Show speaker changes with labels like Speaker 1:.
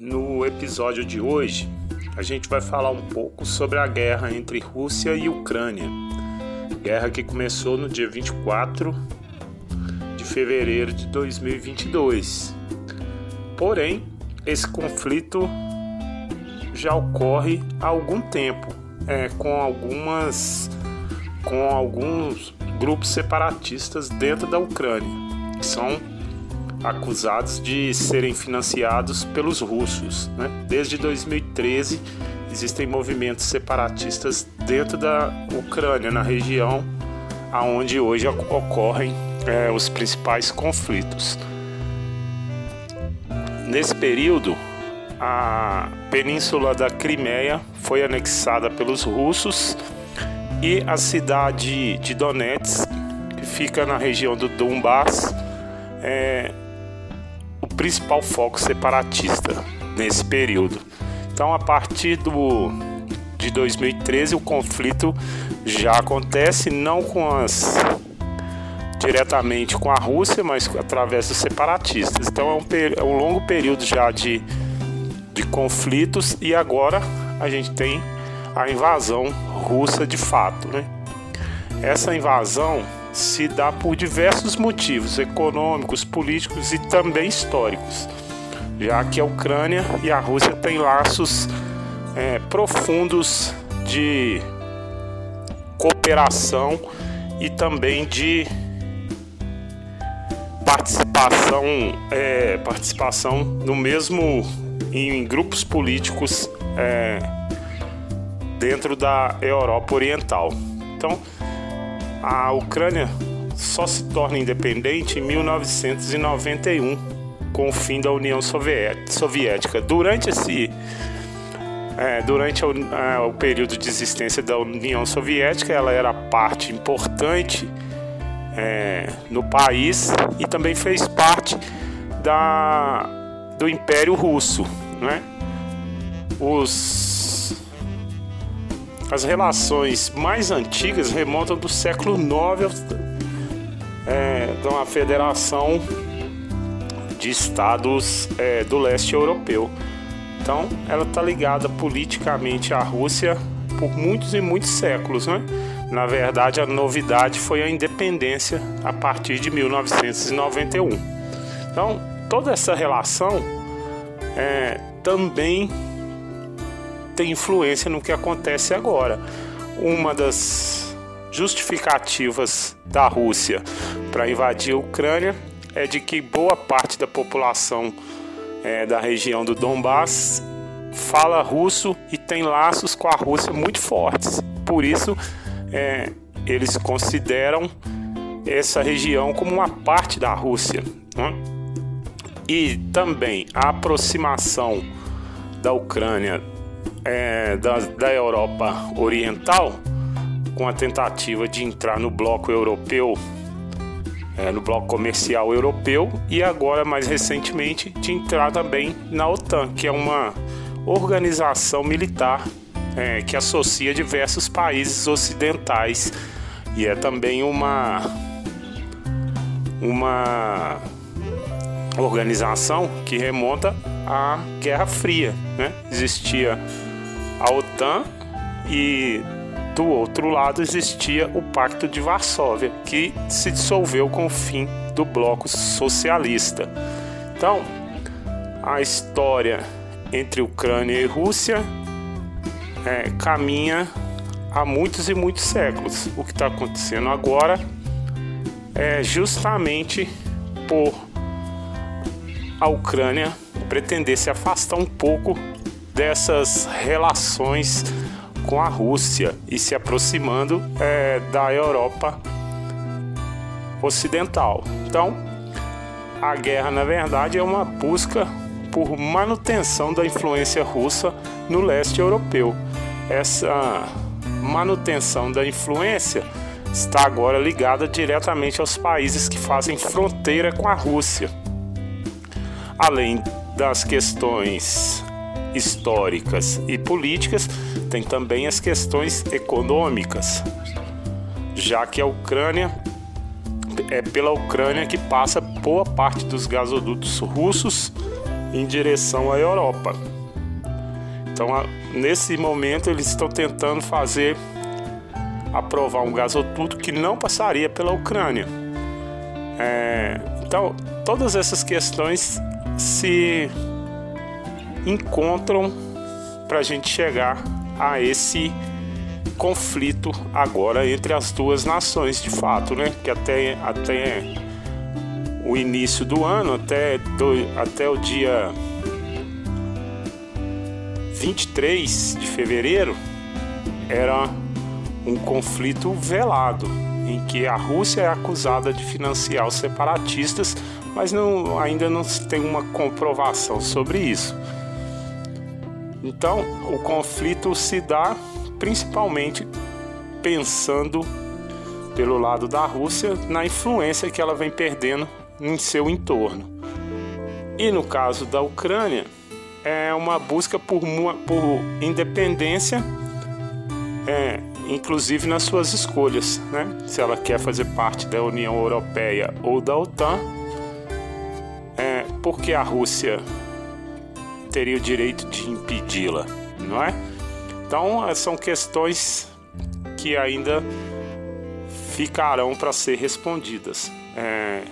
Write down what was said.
Speaker 1: No episódio de hoje, a gente vai falar um pouco sobre a guerra entre Rússia e Ucrânia. Guerra que começou no dia 24 de fevereiro de 2022. Porém, esse conflito já ocorre há algum tempo, é, com algumas com alguns grupos separatistas dentro da Ucrânia, que são acusados de serem financiados pelos russos. Né? Desde 2013 existem movimentos separatistas dentro da Ucrânia, na região aonde hoje ocorrem é, os principais conflitos. Nesse período, a península da Crimeia foi anexada pelos russos e a cidade de Donetsk, que fica na região do Donbass, é, principal foco separatista nesse período. Então, a partir do, de 2013, o conflito já acontece não com as diretamente com a Rússia, mas através dos separatistas. Então, é um, é um longo período já de, de conflitos e agora a gente tem a invasão russa de fato, né? Essa invasão se dá por diversos motivos econômicos, políticos e também históricos, já que a Ucrânia e a Rússia têm laços é, profundos de cooperação e também de participação, é, participação no mesmo em grupos políticos é, dentro da Europa Oriental. Então, a Ucrânia só se torna independente em 1991, com o fim da União Soviética. Durante esse é, durante o, é, o período de existência da União Soviética, ela era parte importante é, no país e também fez parte da, do Império Russo. Né? Os as relações mais antigas remontam do século IX, é, de uma federação de estados é, do leste europeu. Então, ela está ligada politicamente à Rússia por muitos e muitos séculos, né? Na verdade, a novidade foi a independência a partir de 1991. Então, toda essa relação é, também tem influência no que acontece agora. Uma das justificativas da Rússia para invadir a Ucrânia é de que boa parte da população é, da região do Donbass fala russo e tem laços com a Rússia muito fortes. Por isso, é, eles consideram essa região como uma parte da Rússia. Né? E também a aproximação da Ucrânia é, da, da Europa Oriental, com a tentativa de entrar no bloco europeu, é, no bloco comercial europeu, e agora, mais recentemente, de entrar também na OTAN, que é uma organização militar é, que associa diversos países ocidentais. E é também uma uma organização que remonta à Guerra Fria. Né? Existia a OTAN e do outro lado existia o Pacto de Varsóvia, que se dissolveu com o fim do bloco socialista. Então, a história entre Ucrânia e Rússia é, caminha há muitos e muitos séculos. O que está acontecendo agora é justamente por a Ucrânia pretender se afastar um pouco dessas relações com a Rússia e se aproximando é, da Europa Ocidental. Então, a guerra, na verdade, é uma busca por manutenção da influência russa no leste europeu. Essa manutenção da influência está agora ligada diretamente aos países que fazem fronteira com a Rússia. Além das questões históricas e políticas, tem também as questões econômicas, já que a Ucrânia é pela Ucrânia que passa boa parte dos gasodutos russos em direção à Europa. Então, nesse momento, eles estão tentando fazer aprovar um gasoduto que não passaria pela Ucrânia. É, então, todas essas questões se encontram para a gente chegar a esse conflito agora entre as duas nações, de fato, né? Que até, até o início do ano, até, do, até o dia 23 de fevereiro, era um conflito velado, em que a Rússia é acusada de financiar os separatistas, mas não, ainda não se tem uma comprovação sobre isso. Então, o conflito se dá principalmente pensando pelo lado da Rússia na influência que ela vem perdendo em seu entorno. E no caso da Ucrânia, é uma busca por, por independência, é, inclusive nas suas escolhas, né? se ela quer fazer parte da União Europeia ou da OTAN, é, porque a Rússia teria o direito de impedi-la, não é? Então, são questões que ainda ficarão para ser respondidas. É,